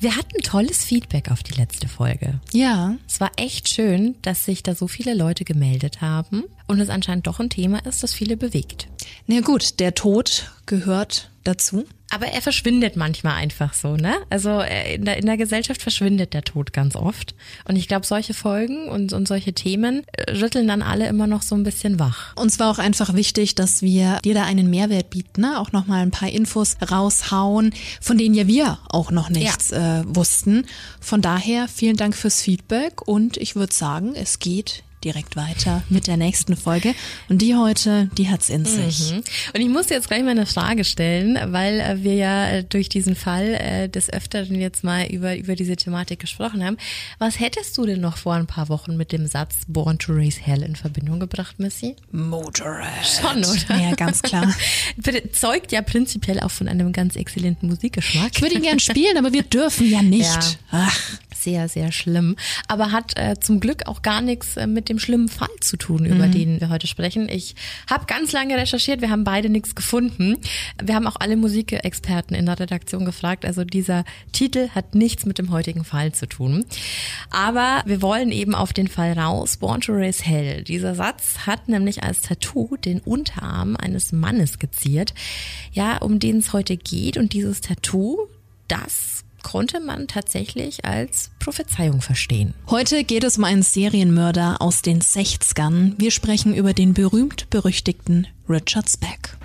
Wir hatten tolles Feedback auf die letzte Folge. Ja. Es war echt schön, dass sich da so viele Leute gemeldet haben und es anscheinend doch ein Thema ist, das viele bewegt. Na gut, der Tod gehört dazu. Aber er verschwindet manchmal einfach so, ne? Also in der, in der Gesellschaft verschwindet der Tod ganz oft. Und ich glaube, solche Folgen und, und solche Themen äh, rütteln dann alle immer noch so ein bisschen wach. Uns war auch einfach wichtig, dass wir dir da einen Mehrwert bieten, ne? auch nochmal ein paar Infos raushauen, von denen ja wir auch noch nichts ja. äh, wussten. Von daher vielen Dank fürs Feedback und ich würde sagen, es geht direkt weiter mit der nächsten Folge. Und die heute, die hat's in sich. Mhm. Und ich muss jetzt gleich mal eine Frage stellen, weil äh, wir ja äh, durch diesen Fall äh, des Öfteren jetzt mal über, über diese Thematik gesprochen haben. Was hättest du denn noch vor ein paar Wochen mit dem Satz Born to Raise Hell in Verbindung gebracht, Missy? Motorhead. Schon, oder? Ja, ganz klar. Zeugt ja prinzipiell auch von einem ganz exzellenten Musikgeschmack. Ich würde ihn gern spielen, aber wir dürfen ja nicht. Ja. Ach. Sehr, sehr schlimm. Aber hat äh, zum Glück auch gar nichts äh, mit dem schlimmen Fall zu tun, über mhm. den wir heute sprechen. Ich habe ganz lange recherchiert, wir haben beide nichts gefunden. Wir haben auch alle Musikexperten in der Redaktion gefragt. Also dieser Titel hat nichts mit dem heutigen Fall zu tun. Aber wir wollen eben auf den Fall raus. Born to Raise Hell. Dieser Satz hat nämlich als Tattoo den Unterarm eines Mannes geziert, ja, um den es heute geht. Und dieses Tattoo, das konnte man tatsächlich als Prophezeiung verstehen. Heute geht es um einen Serienmörder aus den 60ern. Wir sprechen über den berühmt-berüchtigten Richard Speck.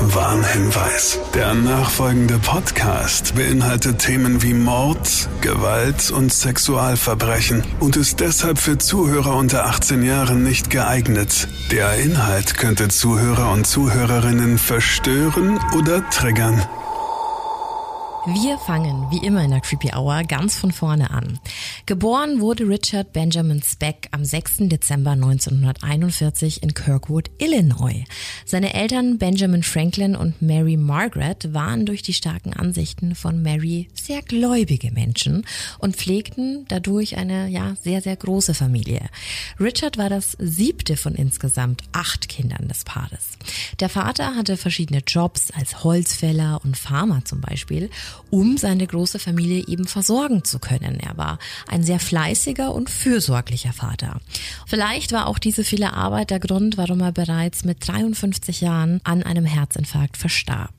Warnhinweis. Der nachfolgende Podcast beinhaltet Themen wie Mord, Gewalt und Sexualverbrechen und ist deshalb für Zuhörer unter 18 Jahren nicht geeignet. Der Inhalt könnte Zuhörer und Zuhörerinnen verstören oder triggern. Wir fangen, wie immer in der Creepy Hour, ganz von vorne an. Geboren wurde Richard Benjamin Speck am 6. Dezember 1941 in Kirkwood, Illinois. Seine Eltern Benjamin Franklin und Mary Margaret waren durch die starken Ansichten von Mary sehr gläubige Menschen und pflegten dadurch eine, ja, sehr, sehr große Familie. Richard war das siebte von insgesamt acht Kindern des Paares. Der Vater hatte verschiedene Jobs als Holzfäller und Farmer zum Beispiel um seine große Familie eben versorgen zu können. Er war ein sehr fleißiger und fürsorglicher Vater. Vielleicht war auch diese viele Arbeit der Grund, warum er bereits mit 53 Jahren an einem Herzinfarkt verstarb.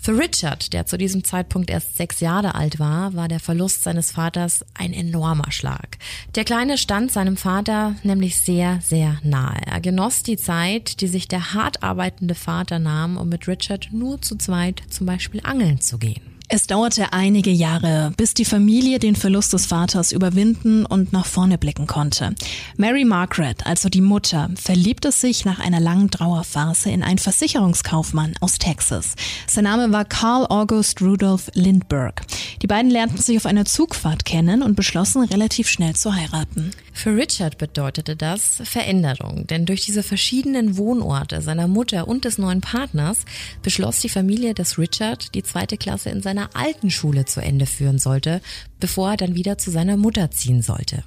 Für Richard, der zu diesem Zeitpunkt erst sechs Jahre alt war, war der Verlust seines Vaters ein enormer Schlag. Der Kleine stand seinem Vater nämlich sehr, sehr nahe. Er genoss die Zeit, die sich der hart arbeitende Vater nahm, um mit Richard nur zu zweit zum Beispiel angeln zu gehen. Es dauerte einige Jahre, bis die Familie den Verlust des Vaters überwinden und nach vorne blicken konnte. Mary Margaret, also die Mutter, verliebte sich nach einer langen Trauerphase in einen Versicherungskaufmann aus Texas. Sein Name war Carl August Rudolph Lindbergh. Die beiden lernten sich auf einer Zugfahrt kennen und beschlossen relativ schnell zu heiraten. Für Richard bedeutete das Veränderung, denn durch diese verschiedenen Wohnorte seiner Mutter und des neuen Partners beschloss die Familie, dass Richard die zweite Klasse in seiner alten Schule zu Ende führen sollte, bevor er dann wieder zu seiner Mutter ziehen sollte.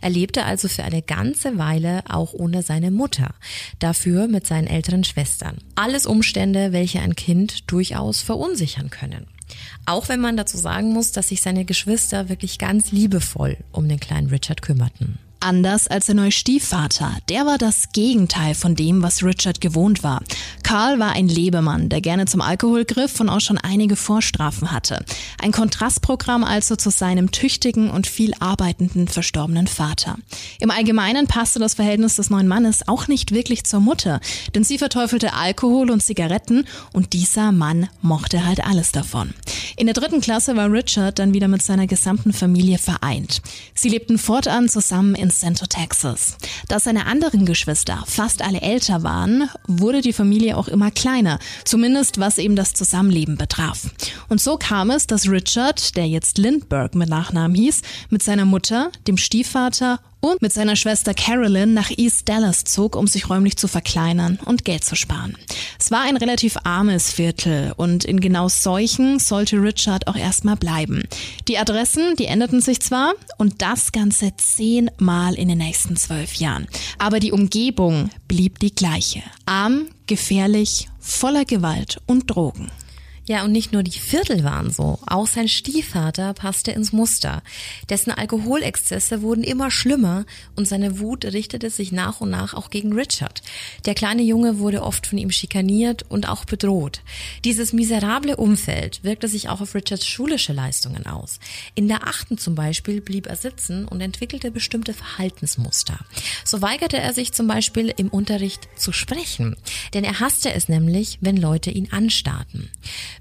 Er lebte also für eine ganze Weile auch ohne seine Mutter, dafür mit seinen älteren Schwestern. Alles Umstände, welche ein Kind durchaus verunsichern können. Auch wenn man dazu sagen muss, dass sich seine Geschwister wirklich ganz liebevoll um den kleinen Richard kümmerten anders als der neue Stiefvater. Der war das Gegenteil von dem, was Richard gewohnt war. Karl war ein Lebemann, der gerne zum Alkohol griff und auch schon einige Vorstrafen hatte. Ein Kontrastprogramm also zu seinem tüchtigen und viel arbeitenden verstorbenen Vater. Im Allgemeinen passte das Verhältnis des neuen Mannes auch nicht wirklich zur Mutter, denn sie verteufelte Alkohol und Zigaretten und dieser Mann mochte halt alles davon. In der dritten Klasse war Richard dann wieder mit seiner gesamten Familie vereint. Sie lebten fortan zusammen in Central Texas. Da seine anderen Geschwister fast alle älter waren, wurde die Familie auch immer kleiner, zumindest was eben das Zusammenleben betraf. Und so kam es, dass Richard, der jetzt Lindbergh mit Nachnamen hieß, mit seiner Mutter, dem Stiefvater und mit seiner Schwester Carolyn nach East Dallas zog, um sich räumlich zu verkleinern und Geld zu sparen. Es war ein relativ armes Viertel und in genau solchen sollte Richard auch erstmal bleiben. Die Adressen, die änderten sich zwar und das Ganze zehnmal in den nächsten zwölf Jahren. Aber die Umgebung blieb die gleiche. Arm, gefährlich, voller Gewalt und Drogen. Ja, und nicht nur die Viertel waren so, auch sein Stiefvater passte ins Muster. Dessen Alkoholexzesse wurden immer schlimmer und seine Wut richtete sich nach und nach auch gegen Richard. Der kleine Junge wurde oft von ihm schikaniert und auch bedroht. Dieses miserable Umfeld wirkte sich auch auf Richards schulische Leistungen aus. In der achten zum Beispiel blieb er sitzen und entwickelte bestimmte Verhaltensmuster. So weigerte er sich zum Beispiel im Unterricht zu sprechen, denn er hasste es nämlich, wenn Leute ihn anstarrten.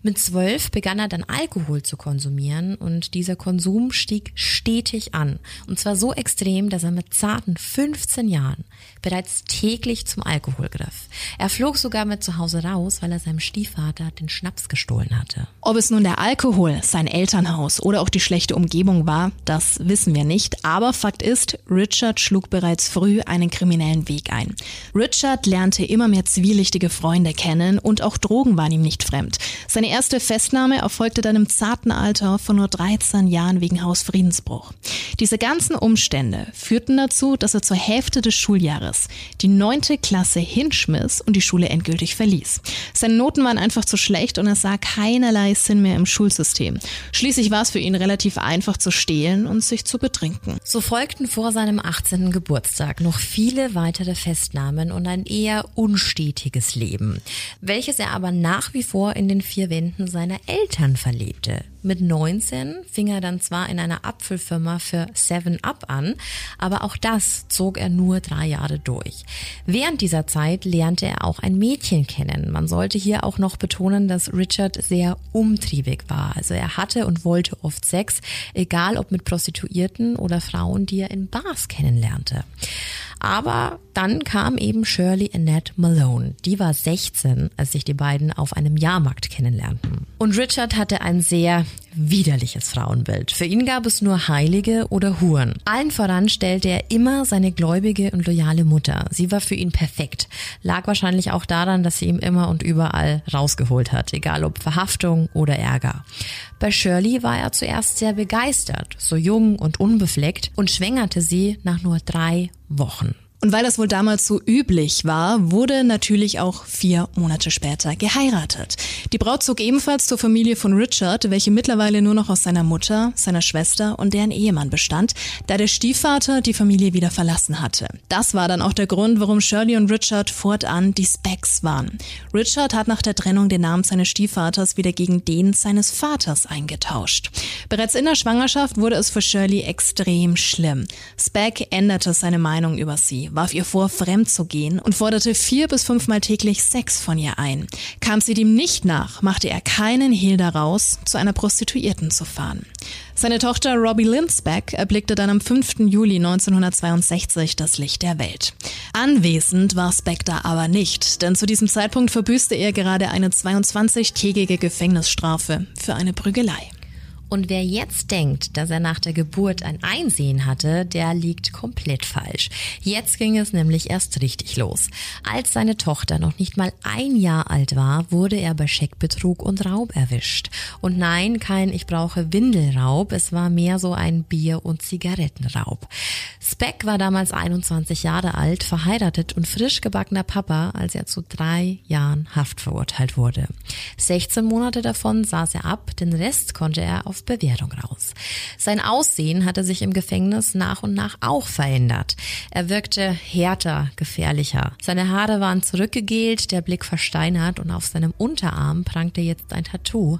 Mit zwölf begann er dann Alkohol zu konsumieren und dieser Konsum stieg stetig an. Und zwar so extrem, dass er mit zarten 15 Jahren bereits täglich zum Alkohol griff. Er flog sogar mit zu Hause raus, weil er seinem Stiefvater den Schnaps gestohlen hatte. Ob es nun der Alkohol, sein Elternhaus oder auch die schlechte Umgebung war, das wissen wir nicht. Aber Fakt ist, Richard schlug bereits früh einen kriminellen Weg ein. Richard lernte immer mehr zwielichtige Freunde kennen und auch Drogen waren ihm nicht fremd. Seine erste Festnahme erfolgte dann im zarten Alter von nur 13 Jahren wegen Hausfriedensbruch. Diese ganzen Umstände führten dazu, dass er zur Hälfte des Schuljahres die neunte Klasse hinschmiss und die Schule endgültig verließ. Seine Noten waren einfach zu schlecht und er sah keinerlei Sinn mehr im Schulsystem. Schließlich war es für ihn relativ einfach zu stehlen und sich zu betrinken. So folgten vor seinem 18. Geburtstag noch viele weitere Festnahmen und ein eher unstetiges Leben, welches er aber nach wie vor in den vier Wänden seiner Eltern verlebte. Mit 19 fing er dann zwar in einer Apfelfirma für Seven Up an, aber auch das zog er nur drei Jahre durch. Während dieser Zeit lernte er auch ein Mädchen kennen. Man sollte hier auch noch betonen, dass Richard sehr umtriebig war. Also er hatte und wollte oft Sex, egal ob mit Prostituierten oder Frauen, die er in Bars kennenlernte. Aber dann kam eben Shirley Annette Malone. Die war 16, als sich die beiden auf einem Jahrmarkt kennenlernten. Und Richard hatte ein sehr widerliches Frauenbild. Für ihn gab es nur Heilige oder Huren. Allen voran stellte er immer seine gläubige und loyale Mutter. Sie war für ihn perfekt. Lag wahrscheinlich auch daran, dass sie ihm immer und überall rausgeholt hat, egal ob Verhaftung oder Ärger. Bei Shirley war er zuerst sehr begeistert, so jung und unbefleckt, und schwängerte sie nach nur drei Wochen. Und weil das wohl damals so üblich war, wurde natürlich auch vier Monate später geheiratet. Die Braut zog ebenfalls zur Familie von Richard, welche mittlerweile nur noch aus seiner Mutter, seiner Schwester und deren Ehemann bestand, da der Stiefvater die Familie wieder verlassen hatte. Das war dann auch der Grund, warum Shirley und Richard fortan die Specs waren. Richard hat nach der Trennung den Namen seines Stiefvaters wieder gegen den seines Vaters eingetauscht. Bereits in der Schwangerschaft wurde es für Shirley extrem schlimm. Speck änderte seine Meinung über sie warf ihr vor, fremd zu gehen und forderte vier bis fünfmal täglich Sex von ihr ein. Kam sie dem nicht nach, machte er keinen Hehl daraus, zu einer Prostituierten zu fahren. Seine Tochter Robbie Linsbeck erblickte dann am 5. Juli 1962 das Licht der Welt. Anwesend war Speck da aber nicht, denn zu diesem Zeitpunkt verbüßte er gerade eine 22-tägige Gefängnisstrafe für eine Prügelei. Und wer jetzt denkt, dass er nach der Geburt ein Einsehen hatte, der liegt komplett falsch. Jetzt ging es nämlich erst richtig los. Als seine Tochter noch nicht mal ein Jahr alt war, wurde er bei Scheckbetrug und Raub erwischt. Und nein, kein Ich brauche Windelraub, es war mehr so ein Bier- und Zigarettenraub. Speck war damals 21 Jahre alt, verheiratet und frisch gebackener Papa, als er zu drei Jahren Haft verurteilt wurde. 16 Monate davon saß er ab, den Rest konnte er auf Bewährung raus. Sein Aussehen hatte sich im Gefängnis nach und nach auch verändert. Er wirkte härter, gefährlicher. Seine Haare waren zurückgegelt, der Blick versteinert und auf seinem Unterarm prangte jetzt ein Tattoo.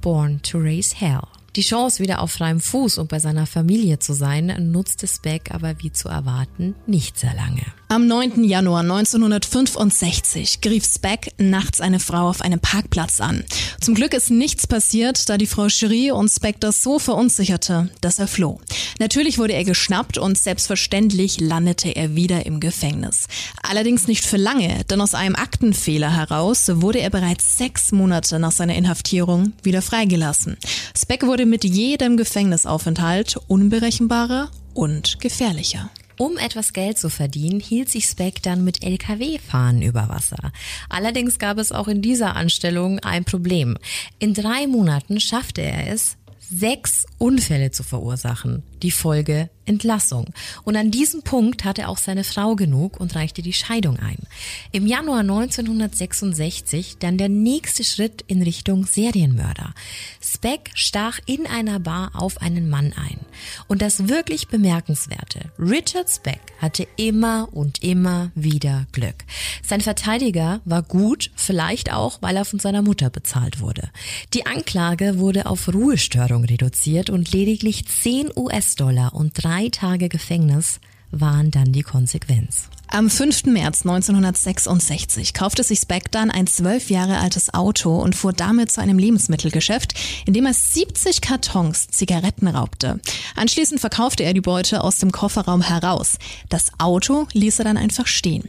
Born to Raise Hell. Die Chance, wieder auf freiem Fuß und bei seiner Familie zu sein, nutzte Speck aber wie zu erwarten nicht sehr lange. Am 9. Januar 1965 griff Speck nachts eine Frau auf einem Parkplatz an. Zum Glück ist nichts passiert, da die Frau Cherie und Speck das so verunsicherte, dass er floh. Natürlich wurde er geschnappt und selbstverständlich landete er wieder im Gefängnis. Allerdings nicht für lange, denn aus einem Aktenfehler heraus wurde er bereits sechs Monate nach seiner Inhaftierung wieder freigelassen. Speck wurde mit jedem Gefängnisaufenthalt unberechenbarer und gefährlicher. Um etwas Geld zu verdienen, hielt sich Speck dann mit Lkw-Fahren über Wasser. Allerdings gab es auch in dieser Anstellung ein Problem. In drei Monaten schaffte er es, sechs Unfälle zu verursachen. Die Folge Entlassung. Und an diesem Punkt hatte auch seine Frau genug und reichte die Scheidung ein. Im Januar 1966 dann der nächste Schritt in Richtung Serienmörder. Speck stach in einer Bar auf einen Mann ein. Und das wirklich bemerkenswerte, Richard Speck hatte immer und immer wieder Glück. Sein Verteidiger war gut, vielleicht auch, weil er von seiner Mutter bezahlt wurde. Die Anklage wurde auf Ruhestörung reduziert und lediglich 10 US-Dollar und drei Tage Gefängnis waren dann die Konsequenz. Am 5. März 1966 kaufte sich dann ein zwölf Jahre altes Auto und fuhr damit zu einem Lebensmittelgeschäft, in dem er 70 Kartons Zigaretten raubte. Anschließend verkaufte er die Beute aus dem Kofferraum heraus. Das Auto ließ er dann einfach stehen.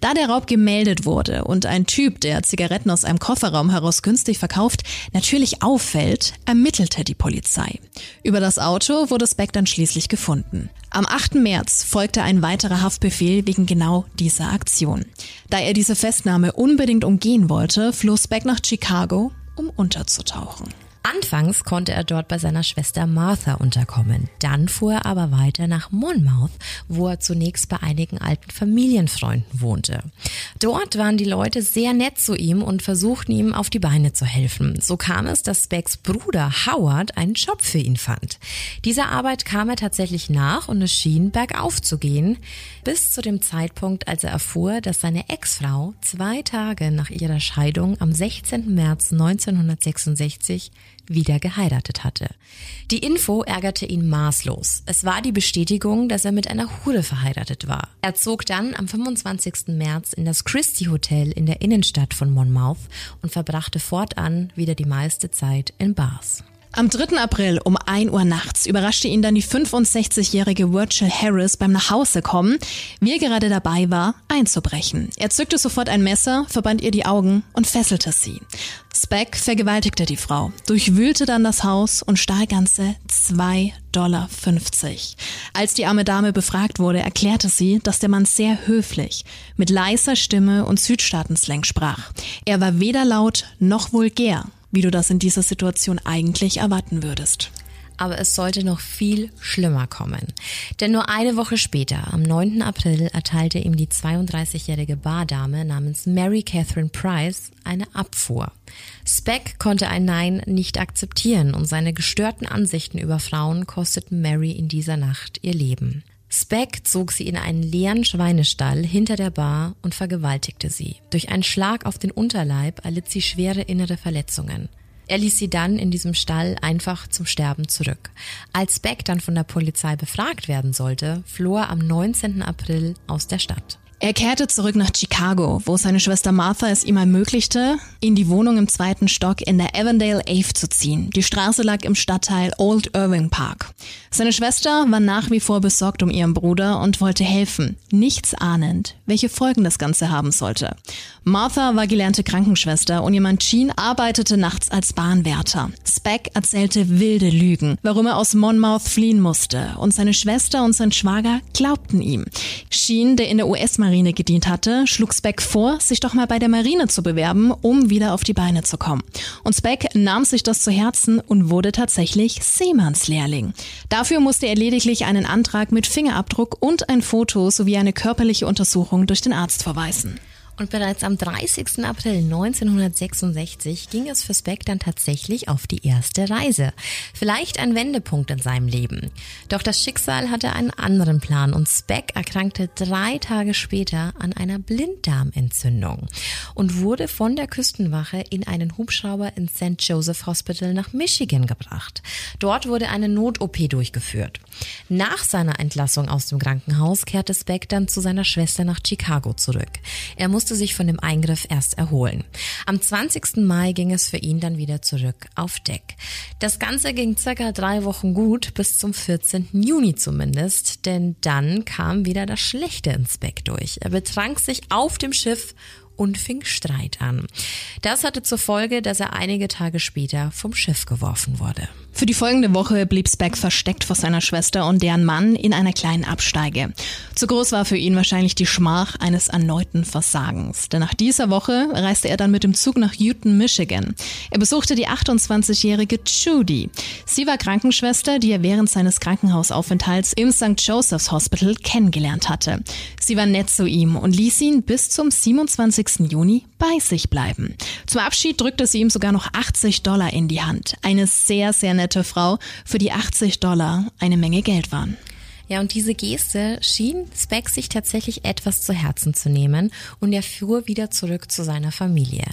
Da der Raub gemeldet wurde und ein Typ, der Zigaretten aus einem Kofferraum heraus günstig verkauft, natürlich auffällt, ermittelte die Polizei. Über das Auto wurde dann schließlich gefunden. Am 8. März folgte ein weiterer Haftbefehl wegen genau dieser Aktion. Da er diese Festnahme unbedingt umgehen wollte, floh Speck nach Chicago, um unterzutauchen. Anfangs konnte er dort bei seiner Schwester Martha unterkommen. Dann fuhr er aber weiter nach Monmouth, wo er zunächst bei einigen alten Familienfreunden wohnte. Dort waren die Leute sehr nett zu ihm und versuchten ihm auf die Beine zu helfen. So kam es, dass Specks Bruder Howard einen Job für ihn fand. Dieser Arbeit kam er tatsächlich nach und es schien bergauf zu gehen, bis zu dem Zeitpunkt, als er erfuhr, dass seine Ex-Frau zwei Tage nach ihrer Scheidung am 16. März 1966 wieder geheiratet hatte. Die Info ärgerte ihn maßlos. Es war die Bestätigung, dass er mit einer Hure verheiratet war. Er zog dann am 25. März in das Christie Hotel in der Innenstadt von Monmouth und verbrachte fortan wieder die meiste Zeit in Bars. Am 3. April um 1 Uhr nachts überraschte ihn dann die 65-jährige Virgil Harris beim Nachhausekommen, wie er gerade dabei war, einzubrechen. Er zückte sofort ein Messer, verband ihr die Augen und fesselte sie. Speck vergewaltigte die Frau, durchwühlte dann das Haus und stahl ganze 2,50 Dollar. Als die arme Dame befragt wurde, erklärte sie, dass der Mann sehr höflich, mit leiser Stimme und Südstaatenslang sprach. Er war weder laut noch vulgär wie du das in dieser Situation eigentlich erwarten würdest. Aber es sollte noch viel schlimmer kommen. Denn nur eine Woche später, am 9. April, erteilte ihm die 32-jährige Bardame namens Mary Catherine Price eine Abfuhr. Speck konnte ein Nein nicht akzeptieren und seine gestörten Ansichten über Frauen kosteten Mary in dieser Nacht ihr Leben. Speck zog sie in einen leeren Schweinestall hinter der Bar und vergewaltigte sie. Durch einen Schlag auf den Unterleib erlitt sie schwere innere Verletzungen. Er ließ sie dann in diesem Stall einfach zum Sterben zurück. Als Beck dann von der Polizei befragt werden sollte, floh er am 19. April aus der Stadt. Er kehrte zurück nach Chicago, wo seine Schwester Martha es ihm ermöglichte, in die Wohnung im zweiten Stock in der Avondale Ave zu ziehen. Die Straße lag im Stadtteil Old Irving Park. Seine Schwester war nach wie vor besorgt um ihren Bruder und wollte helfen, nichts ahnend, welche Folgen das Ganze haben sollte. Martha war gelernte Krankenschwester und ihr Mann Jean arbeitete nachts als Bahnwärter. Speck erzählte wilde Lügen, warum er aus Monmouth fliehen musste und seine Schwester und sein Schwager glaubten ihm. Sheen, der in der US-Marine gedient hatte, schlug Speck vor, sich doch mal bei der Marine zu bewerben, um wieder auf die Beine zu kommen. Und Speck nahm sich das zu Herzen und wurde tatsächlich Seemannslehrling. Dafür musste er lediglich einen Antrag mit Fingerabdruck und ein Foto sowie eine körperliche Untersuchung durch den Arzt verweisen. Und bereits am 30. April 1966 ging es für Speck dann tatsächlich auf die erste Reise. Vielleicht ein Wendepunkt in seinem Leben. Doch das Schicksal hatte einen anderen Plan und Speck erkrankte drei Tage später an einer Blinddarmentzündung und wurde von der Küstenwache in einen Hubschrauber in St. Joseph Hospital nach Michigan gebracht. Dort wurde eine Not-OP durchgeführt. Nach seiner Entlassung aus dem Krankenhaus kehrte Speck dann zu seiner Schwester nach Chicago zurück. Er musste musste sich von dem Eingriff erst erholen. Am 20. Mai ging es für ihn dann wieder zurück auf Deck. Das Ganze ging circa drei Wochen gut, bis zum 14. Juni zumindest, denn dann kam wieder das Schlechte ins Beck durch. Er betrank sich auf dem Schiff und fing Streit an. Das hatte zur Folge, dass er einige Tage später vom Schiff geworfen wurde. Für die folgende Woche blieb Speck versteckt vor seiner Schwester und deren Mann in einer kleinen Absteige. Zu groß war für ihn wahrscheinlich die Schmach eines erneuten Versagens. Denn nach dieser Woche reiste er dann mit dem Zug nach Houghton, Michigan. Er besuchte die 28-jährige Judy. Sie war Krankenschwester, die er während seines Krankenhausaufenthalts im St. Joseph's Hospital kennengelernt hatte. Sie war nett zu ihm und ließ ihn bis zum 27. Juni bei sich bleiben. Zum Abschied drückte sie ihm sogar noch 80 Dollar in die Hand. Eine sehr, sehr nette Frau, für die 80 Dollar eine Menge Geld waren. Ja, und diese Geste schien Speck sich tatsächlich etwas zu Herzen zu nehmen und er fuhr wieder zurück zu seiner Familie.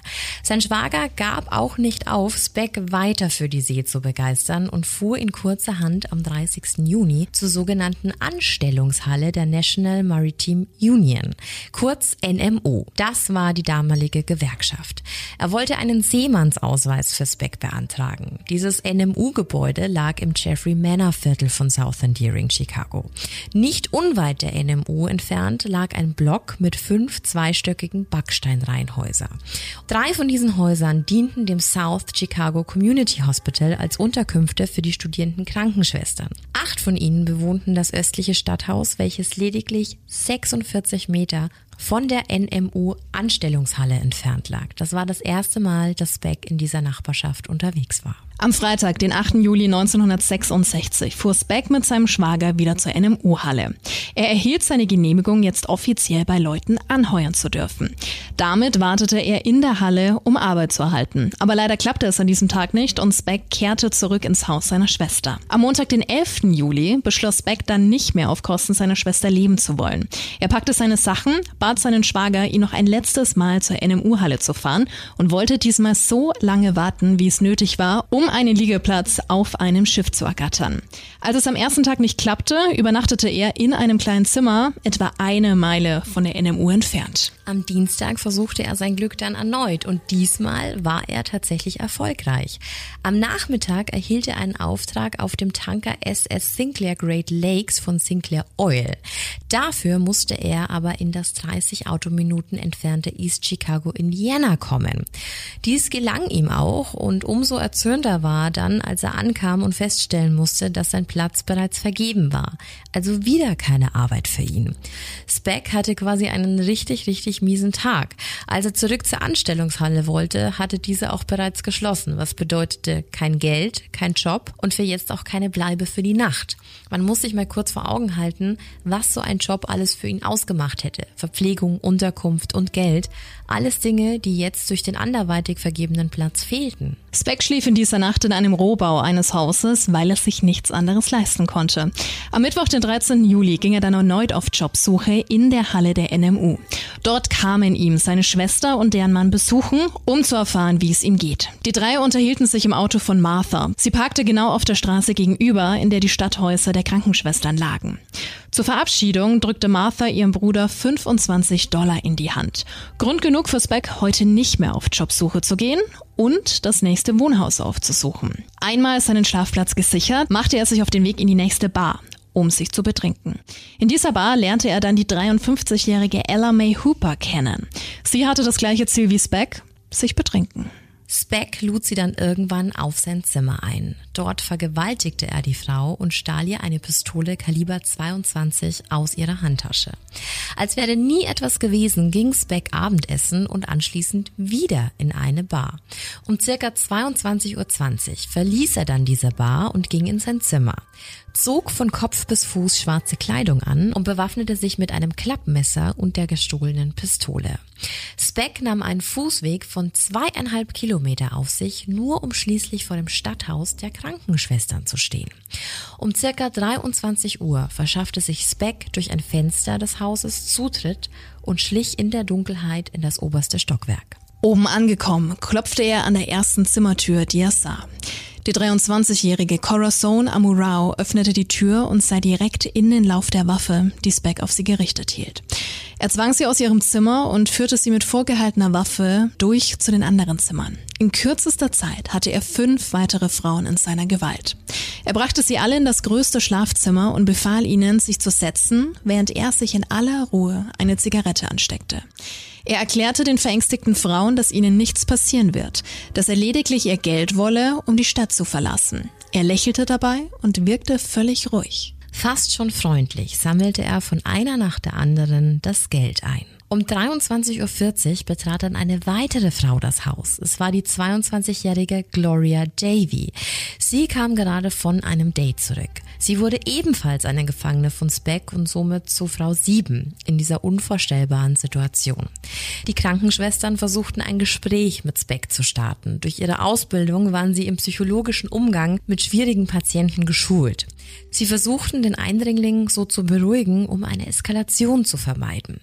Sein Schwager gab auch nicht auf, Speck weiter für die See zu begeistern und fuhr in kurzer Hand am 30. Juni zur sogenannten Anstellungshalle der National Maritime Union, kurz NMO. Das war die damalige Gewerkschaft. Er wollte einen Seemannsausweis für Speck beantragen. Dieses NMU-Gebäude lag im Jeffrey Manor Viertel von South Endearing, Chicago. Nicht unweit der NMU entfernt lag ein Block mit fünf zweistöckigen Backsteinreihenhäusern. Drei von diesen Häusern dienten dem South Chicago Community Hospital als Unterkünfte für die studierenden Krankenschwestern. Acht von ihnen bewohnten das östliche Stadthaus, welches lediglich 46 Meter von der NMU Anstellungshalle entfernt lag. Das war das erste Mal, dass Speck in dieser Nachbarschaft unterwegs war. Am Freitag, den 8. Juli 1966, fuhr Speck mit seinem Schwager wieder zur NMU-Halle. Er erhielt seine Genehmigung, jetzt offiziell bei Leuten anheuern zu dürfen. Damit wartete er in der Halle, um Arbeit zu erhalten. Aber leider klappte es an diesem Tag nicht und Speck kehrte zurück ins Haus seiner Schwester. Am Montag, den 11. Juli, beschloss Speck dann nicht mehr auf Kosten seiner Schwester leben zu wollen. Er packte seine Sachen, bat seinen Schwager, ihn noch ein letztes Mal zur NMU-Halle zu fahren und wollte diesmal so lange warten, wie es nötig war, um einen Liegeplatz auf einem Schiff zu ergattern. Als es am ersten Tag nicht klappte, übernachtete er in einem kleinen Zimmer, etwa eine Meile von der NMU entfernt. Am Dienstag versuchte er sein Glück dann erneut und diesmal war er tatsächlich erfolgreich. Am Nachmittag erhielt er einen Auftrag auf dem Tanker SS Sinclair Great Lakes von Sinclair Oil. Dafür musste er aber in das 30 Autominuten entfernte East Chicago, Indiana kommen. Dies gelang ihm auch und umso erzürnter war dann, als er ankam und feststellen musste, dass sein Platz bereits vergeben war. Also wieder keine Arbeit für ihn. Speck hatte quasi einen richtig, richtig miesen Tag. Als er zurück zur Anstellungshalle wollte, hatte diese auch bereits geschlossen, was bedeutete kein Geld, kein Job und für jetzt auch keine Bleibe für die Nacht. Man muss sich mal kurz vor Augen halten, was so ein Job alles für ihn ausgemacht hätte. Verpflegung, Unterkunft und Geld. Alles Dinge, die jetzt durch den anderweitig vergebenen Platz fehlten. Speck schlief in dieser Nacht in einem Rohbau eines Hauses, weil er sich nichts anderes leisten konnte. Am Mittwoch, den 13. Juli, ging er dann erneut auf Jobsuche in der Halle der NMU. Dort kamen ihm seine Schwester und deren Mann besuchen, um zu erfahren, wie es ihm geht. Die drei unterhielten sich im Auto von Martha. Sie parkte genau auf der Straße gegenüber, in der die Stadthäuser der Krankenschwestern lagen. Zur Verabschiedung drückte Martha ihrem Bruder 25 Dollar in die Hand. Grund genug für Speck, heute nicht mehr auf Jobsuche zu gehen und das nächste Wohnhaus aufzusuchen. Einmal seinen Schlafplatz gesichert, machte er sich auf den Weg in die nächste Bar um sich zu betrinken. In dieser Bar lernte er dann die 53-jährige Ella May Hooper kennen. Sie hatte das gleiche Ziel wie Speck, sich betrinken. Speck lud sie dann irgendwann auf sein Zimmer ein. Dort vergewaltigte er die Frau und stahl ihr eine Pistole Kaliber 22 aus ihrer Handtasche. Als wäre nie etwas gewesen, ging Speck Abendessen und anschließend wieder in eine Bar. Um circa 22.20 Uhr verließ er dann diese Bar und ging in sein Zimmer zog von Kopf bis Fuß schwarze Kleidung an und bewaffnete sich mit einem Klappmesser und der gestohlenen Pistole. Speck nahm einen Fußweg von zweieinhalb Kilometer auf sich, nur um schließlich vor dem Stadthaus der Krankenschwestern zu stehen. Um circa 23 Uhr verschaffte sich Speck durch ein Fenster des Hauses Zutritt und schlich in der Dunkelheit in das oberste Stockwerk. Oben angekommen, klopfte er an der ersten Zimmertür, die er sah. Die 23-jährige Corazon Amurao öffnete die Tür und sah direkt in den Lauf der Waffe, die Speck auf sie gerichtet hielt. Er zwang sie aus ihrem Zimmer und führte sie mit vorgehaltener Waffe durch zu den anderen Zimmern. In kürzester Zeit hatte er fünf weitere Frauen in seiner Gewalt. Er brachte sie alle in das größte Schlafzimmer und befahl ihnen, sich zu setzen, während er sich in aller Ruhe eine Zigarette ansteckte. Er erklärte den verängstigten Frauen, dass ihnen nichts passieren wird, dass er lediglich ihr Geld wolle, um die Stadt zu verlassen. Er lächelte dabei und wirkte völlig ruhig. Fast schon freundlich sammelte er von einer nach der anderen das Geld ein. Um 23.40 Uhr betrat dann eine weitere Frau das Haus. Es war die 22-jährige Gloria Davy. Sie kam gerade von einem Date zurück. Sie wurde ebenfalls eine Gefangene von Speck und somit zu Frau 7 in dieser unvorstellbaren Situation. Die Krankenschwestern versuchten ein Gespräch mit Speck zu starten. Durch ihre Ausbildung waren sie im psychologischen Umgang mit schwierigen Patienten geschult. Sie versuchten den Eindringling so zu beruhigen, um eine Eskalation zu vermeiden.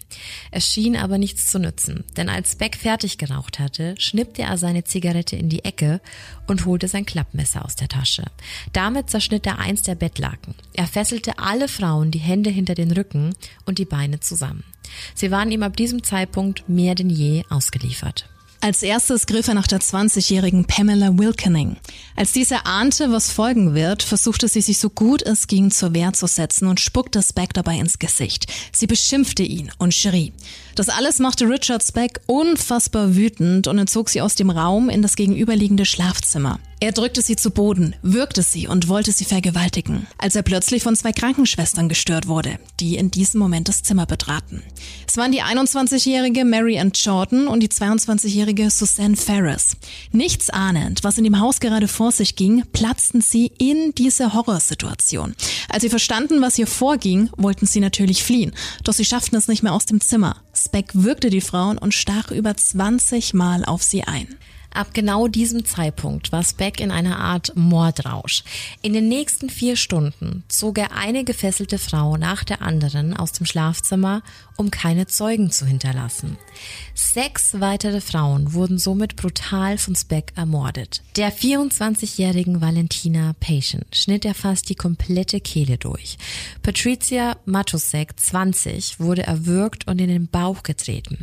Es schien aber nichts zu nützen, denn als Beck fertig geraucht hatte, schnippte er seine Zigarette in die Ecke und holte sein Klappmesser aus der Tasche. Damit zerschnitt er eins der Bettlaken. Er fesselte alle Frauen die Hände hinter den Rücken und die Beine zusammen. Sie waren ihm ab diesem Zeitpunkt mehr denn je ausgeliefert. Als erstes griff er nach der 20-jährigen Pamela Wilkening. Als diese ahnte, was folgen wird, versuchte sie sich so gut es ging zur Wehr zu setzen und spuckte Speck dabei ins Gesicht. Sie beschimpfte ihn und schrie. Das alles machte Richard Speck unfassbar wütend und entzog sie aus dem Raum in das gegenüberliegende Schlafzimmer. Er drückte sie zu Boden, würgte sie und wollte sie vergewaltigen, als er plötzlich von zwei Krankenschwestern gestört wurde, die in diesem Moment das Zimmer betraten. Es waren die 21-jährige Mary Ann Jordan und die 22-jährige Suzanne Ferris. Nichts ahnend, was in dem Haus gerade vor sich ging, platzten sie in diese Horrorsituation. Als sie verstanden, was hier vorging, wollten sie natürlich fliehen, doch sie schafften es nicht mehr aus dem Zimmer. Speck würgte die Frauen und stach über 20 Mal auf sie ein. Ab genau diesem Zeitpunkt war Speck in einer Art Mordrausch. In den nächsten vier Stunden zog er eine gefesselte Frau nach der anderen aus dem Schlafzimmer, um keine Zeugen zu hinterlassen. Sechs weitere Frauen wurden somit brutal von Speck ermordet. Der 24-jährigen Valentina Patient schnitt er fast die komplette Kehle durch. Patricia Matusek, 20, wurde erwürgt und in den Bauch getreten.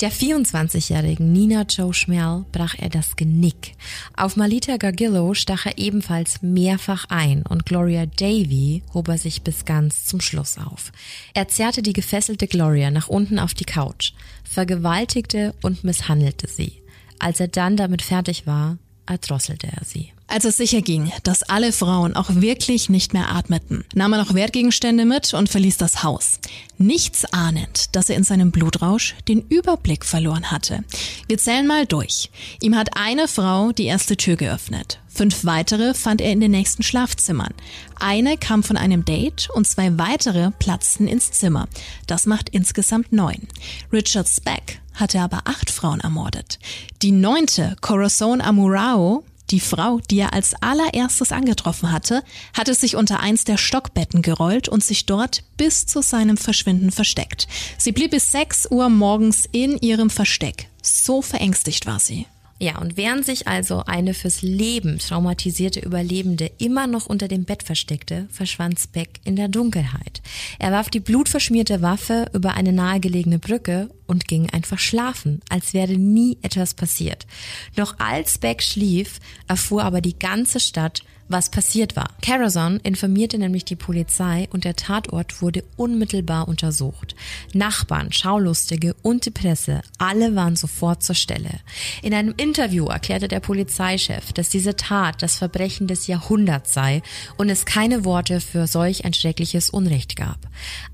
Der 24-jährigen Nina Joe Schmerl brach er das Genick. Auf Malita Gargillo stach er ebenfalls mehrfach ein und Gloria Davy hob er sich bis ganz zum Schluss auf. Er zerrte die gefesselte Gloria nach unten auf die Couch, vergewaltigte und misshandelte sie. Als er dann damit fertig war, erdrosselte er sie. Als es sicher ging, dass alle Frauen auch wirklich nicht mehr atmeten, nahm er noch Wertgegenstände mit und verließ das Haus. Nichts ahnend, dass er in seinem Blutrausch den Überblick verloren hatte. Wir zählen mal durch. Ihm hat eine Frau die erste Tür geöffnet. Fünf weitere fand er in den nächsten Schlafzimmern. Eine kam von einem Date und zwei weitere platzten ins Zimmer. Das macht insgesamt neun. Richard Speck hatte aber acht Frauen ermordet. Die neunte, Corazon Amurao, die Frau, die er als allererstes angetroffen hatte, hatte sich unter eins der Stockbetten gerollt und sich dort bis zu seinem Verschwinden versteckt. Sie blieb bis 6 Uhr morgens in ihrem Versteck. So verängstigt war sie. Ja, und während sich also eine fürs Leben traumatisierte Überlebende immer noch unter dem Bett versteckte, verschwand Speck in der Dunkelheit. Er warf die blutverschmierte Waffe über eine nahegelegene Brücke und ging einfach schlafen, als wäre nie etwas passiert. Noch als Speck schlief, erfuhr aber die ganze Stadt, was passiert war. Carazon informierte nämlich die Polizei und der Tatort wurde unmittelbar untersucht. Nachbarn, Schaulustige und die Presse, alle waren sofort zur Stelle. In einem Interview erklärte der Polizeichef, dass diese Tat das Verbrechen des Jahrhunderts sei und es keine Worte für solch ein schreckliches Unrecht gab.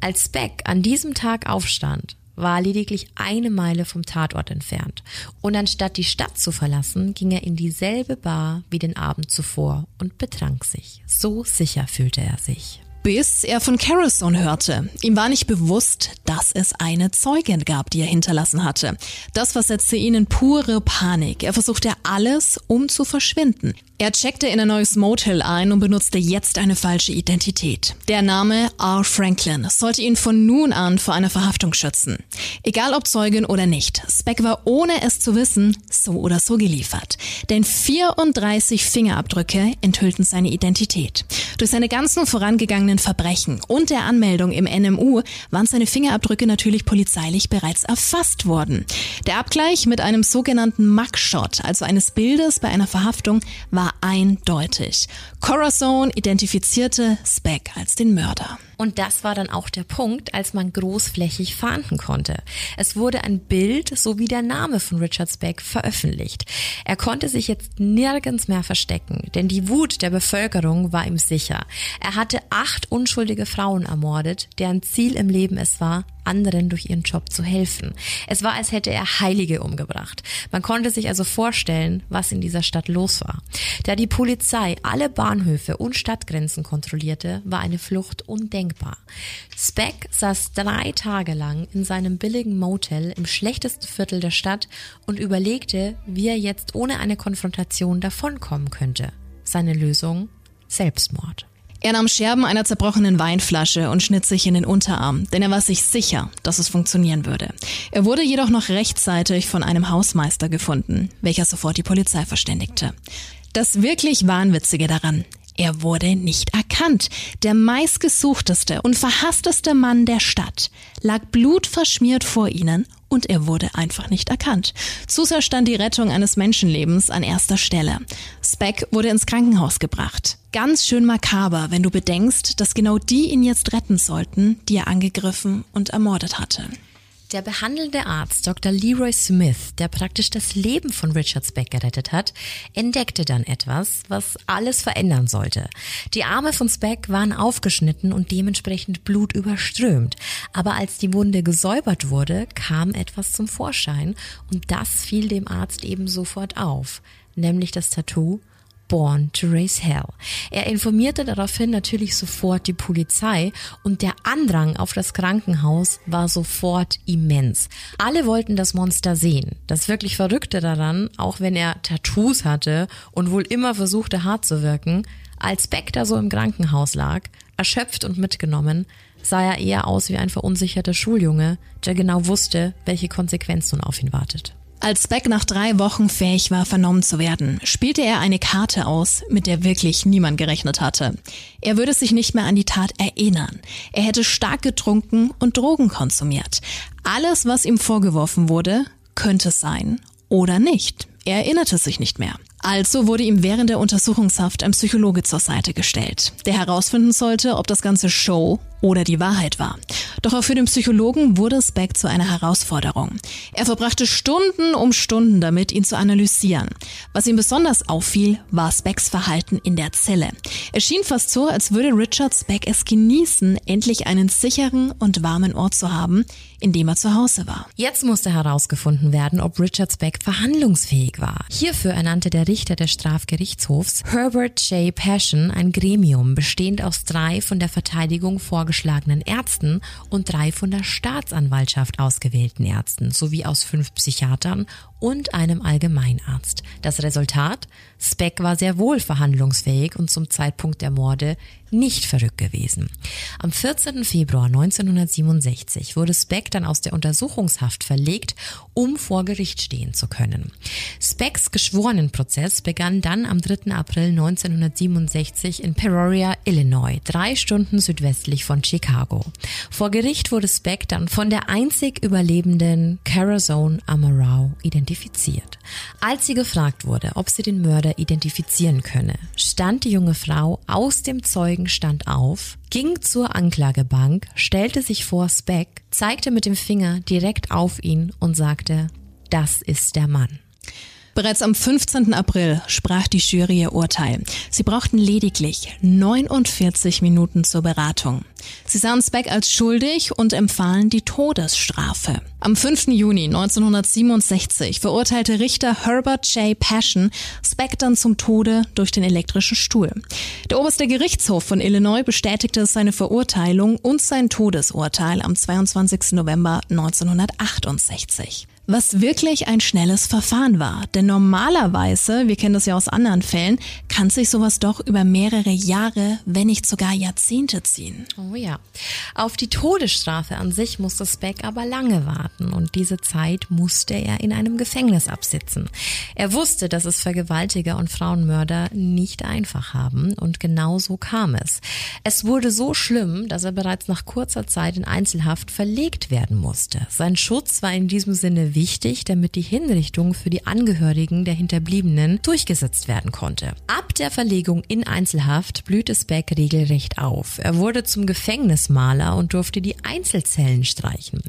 Als Beck an diesem Tag aufstand, war lediglich eine Meile vom Tatort entfernt. Und anstatt die Stadt zu verlassen, ging er in dieselbe Bar wie den Abend zuvor und betrank sich. So sicher fühlte er sich bis er von Carrison hörte. Ihm war nicht bewusst, dass es eine Zeugin gab, die er hinterlassen hatte. Das versetzte ihn in pure Panik. Er versuchte alles, um zu verschwinden. Er checkte in ein neues Motel ein und benutzte jetzt eine falsche Identität. Der Name R. Franklin sollte ihn von nun an vor einer Verhaftung schützen. Egal ob Zeugin oder nicht, Speck war ohne es zu wissen so oder so geliefert. Denn 34 Fingerabdrücke enthüllten seine Identität. Durch seine ganzen vorangegangenen vergangenen Verbrechen und der Anmeldung im NMU waren seine Fingerabdrücke natürlich polizeilich bereits erfasst worden. Der Abgleich mit einem sogenannten Mugshot, also eines Bildes bei einer Verhaftung, war eindeutig. Corazon identifizierte Speck als den Mörder. Und das war dann auch der Punkt, als man großflächig fahnden konnte. Es wurde ein Bild sowie der Name von Richard Speck veröffentlicht. Er konnte sich jetzt nirgends mehr verstecken, denn die Wut der Bevölkerung war ihm sicher. Er hatte acht unschuldige Frauen ermordet, deren Ziel im Leben es war, anderen durch ihren Job zu helfen. Es war, als hätte er Heilige umgebracht. Man konnte sich also vorstellen, was in dieser Stadt los war. Da die Polizei alle Bahnhöfe und Stadtgrenzen kontrollierte, war eine Flucht undenkbar. Speck saß drei Tage lang in seinem billigen Motel im schlechtesten Viertel der Stadt und überlegte, wie er jetzt ohne eine Konfrontation davonkommen könnte. Seine Lösung? Selbstmord. Er nahm Scherben einer zerbrochenen Weinflasche und schnitt sich in den Unterarm, denn er war sich sicher, dass es funktionieren würde. Er wurde jedoch noch rechtzeitig von einem Hausmeister gefunden, welcher sofort die Polizei verständigte. Das wirklich Wahnwitzige daran, er wurde nicht erkannt. Der meistgesuchteste und verhassteste Mann der Stadt lag blutverschmiert vor ihnen und er wurde einfach nicht erkannt. Zu sehr stand die Rettung eines Menschenlebens an erster Stelle. Speck wurde ins Krankenhaus gebracht. Ganz schön makaber, wenn du bedenkst, dass genau die ihn jetzt retten sollten, die er angegriffen und ermordet hatte. Der behandelnde Arzt Dr. Leroy Smith, der praktisch das Leben von Richard Speck gerettet hat, entdeckte dann etwas, was alles verändern sollte. Die Arme von Speck waren aufgeschnitten und dementsprechend Blut überströmt. Aber als die Wunde gesäubert wurde, kam etwas zum Vorschein und das fiel dem Arzt eben sofort auf, nämlich das Tattoo Born to Raise Hell. Er informierte daraufhin natürlich sofort die Polizei und der Andrang auf das Krankenhaus war sofort immens. Alle wollten das Monster sehen. Das wirklich Verrückte daran, auch wenn er Tattoos hatte und wohl immer versuchte hart zu wirken, als Beck da so im Krankenhaus lag, erschöpft und mitgenommen, sah er eher aus wie ein verunsicherter Schuljunge, der genau wusste, welche Konsequenz nun auf ihn wartet. Als Beck nach drei Wochen fähig war, vernommen zu werden, spielte er eine Karte aus, mit der wirklich niemand gerechnet hatte. Er würde sich nicht mehr an die Tat erinnern. Er hätte stark getrunken und Drogen konsumiert. Alles, was ihm vorgeworfen wurde, könnte sein oder nicht. Er erinnerte sich nicht mehr. Also wurde ihm während der Untersuchungshaft ein Psychologe zur Seite gestellt, der herausfinden sollte, ob das ganze Show oder die Wahrheit war. Doch auch für den Psychologen wurde Speck zu einer Herausforderung. Er verbrachte Stunden um Stunden damit, ihn zu analysieren. Was ihm besonders auffiel, war Specks Verhalten in der Zelle. Es schien fast so, als würde Richard Speck es genießen, endlich einen sicheren und warmen Ort zu haben, in dem er zu Hause war. Jetzt musste herausgefunden werden, ob Richard Speck verhandlungsfähig war. Hierfür ernannte der Richter des Strafgerichtshofs Herbert J. Passion ein Gremium bestehend aus drei von der Verteidigung vorgeschlagenen vorgeschlagenen Ärzten und drei von der Staatsanwaltschaft ausgewählten Ärzten sowie aus fünf Psychiatern und einem Allgemeinarzt. Das Resultat? Speck war sehr wohl verhandlungsfähig und zum Zeitpunkt der Morde nicht verrückt gewesen. Am 14. Februar 1967 wurde Speck dann aus der Untersuchungshaft verlegt, um vor Gericht stehen zu können. Specks Geschworenenprozess begann dann am 3. April 1967 in Peoria, Illinois, drei Stunden südwestlich von Chicago. Vor Gericht wurde Speck dann von der einzig überlebenden Carazone Amorau identifiziert. Als sie gefragt wurde, ob sie den Mörder identifizieren könne, stand die junge Frau aus dem Zeugenstand auf, ging zur Anklagebank, stellte sich vor Speck, zeigte mit dem Finger direkt auf ihn und sagte, das ist der Mann. Bereits am 15. April sprach die Jury ihr Urteil. Sie brauchten lediglich 49 Minuten zur Beratung. Sie sahen Speck als schuldig und empfahlen die Todesstrafe. Am 5. Juni 1967 verurteilte Richter Herbert J. Passion Speck dann zum Tode durch den elektrischen Stuhl. Der oberste Gerichtshof von Illinois bestätigte seine Verurteilung und sein Todesurteil am 22. November 1968 was wirklich ein schnelles Verfahren war. Denn normalerweise, wir kennen das ja aus anderen Fällen, kann sich sowas doch über mehrere Jahre, wenn nicht sogar Jahrzehnte ziehen. Oh ja. Auf die Todesstrafe an sich musste Speck aber lange warten und diese Zeit musste er in einem Gefängnis absitzen. Er wusste, dass es Vergewaltiger und Frauenmörder nicht einfach haben und genau so kam es. Es wurde so schlimm, dass er bereits nach kurzer Zeit in Einzelhaft verlegt werden musste. Sein Schutz war in diesem Sinne Wichtig, damit die Hinrichtung für die Angehörigen der Hinterbliebenen durchgesetzt werden konnte. Ab der Verlegung in Einzelhaft blühte Speck regelrecht auf. Er wurde zum Gefängnismaler und durfte die Einzelzellen streichen.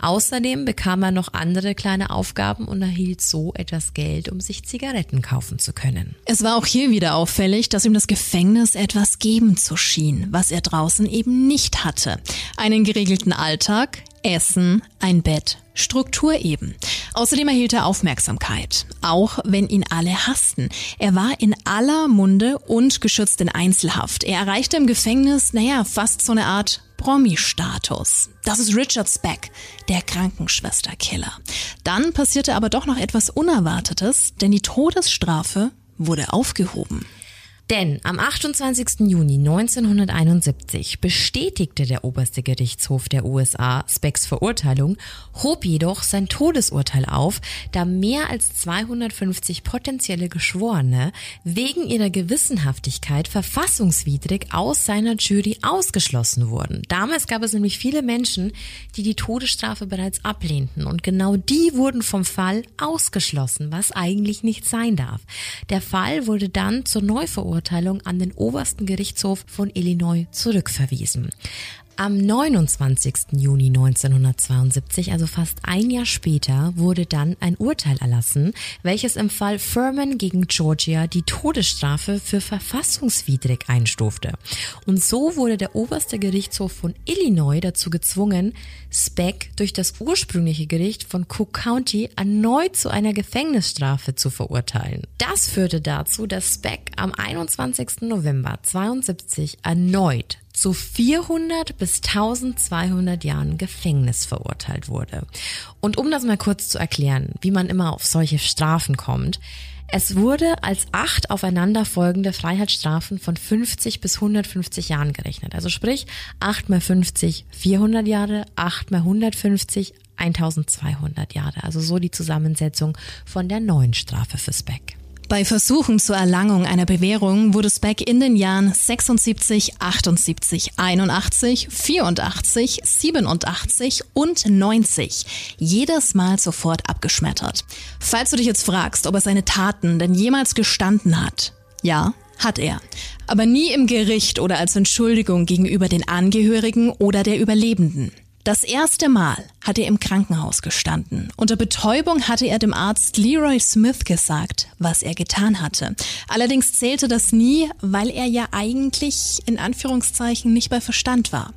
Außerdem bekam er noch andere kleine Aufgaben und erhielt so etwas Geld, um sich Zigaretten kaufen zu können. Es war auch hier wieder auffällig, dass ihm das Gefängnis etwas geben zu schien, was er draußen eben nicht hatte. Einen geregelten Alltag, Essen, ein Bett, Struktur eben. Außerdem erhielt er Aufmerksamkeit, auch wenn ihn alle hassten. Er war in aller Munde und geschützt in Einzelhaft. Er erreichte im Gefängnis, naja, fast so eine Art Promi-Status. Das ist Richard Speck, der Krankenschwesterkiller. Dann passierte aber doch noch etwas Unerwartetes, denn die Todesstrafe wurde aufgehoben. Denn am 28. Juni 1971 bestätigte der oberste Gerichtshof der USA Specks Verurteilung, hob jedoch sein Todesurteil auf, da mehr als 250 potenzielle Geschworene wegen ihrer Gewissenhaftigkeit verfassungswidrig aus seiner Jury ausgeschlossen wurden. Damals gab es nämlich viele Menschen, die die Todesstrafe bereits ablehnten und genau die wurden vom Fall ausgeschlossen, was eigentlich nicht sein darf. Der Fall wurde dann zur Neuverurteilung Verurteilung an den obersten Gerichtshof von Illinois zurückverwiesen. Am 29. Juni 1972, also fast ein Jahr später, wurde dann ein Urteil erlassen, welches im Fall Furman gegen Georgia die Todesstrafe für verfassungswidrig einstufte. Und so wurde der oberste Gerichtshof von Illinois dazu gezwungen, Speck durch das ursprüngliche Gericht von Cook County erneut zu einer Gefängnisstrafe zu verurteilen. Das führte dazu, dass Speck am 21. November 72 erneut zu 400 bis 1200 Jahren Gefängnis verurteilt wurde. Und um das mal kurz zu erklären, wie man immer auf solche Strafen kommt, es wurde als acht aufeinanderfolgende Freiheitsstrafen von 50 bis 150 Jahren gerechnet. Also sprich, acht mal 50, 400 Jahre, acht mal 150, 1200 Jahre. Also so die Zusammensetzung von der neuen Strafe für Speck. Bei Versuchen zur Erlangung einer Bewährung wurde Speck in den Jahren 76, 78, 81, 84, 87 und 90 jedes Mal sofort abgeschmettert. Falls du dich jetzt fragst, ob er seine Taten denn jemals gestanden hat, ja, hat er. Aber nie im Gericht oder als Entschuldigung gegenüber den Angehörigen oder der Überlebenden. Das erste Mal hat er im Krankenhaus gestanden. Unter Betäubung hatte er dem Arzt Leroy Smith gesagt, was er getan hatte. Allerdings zählte das nie, weil er ja eigentlich in Anführungszeichen nicht bei Verstand war.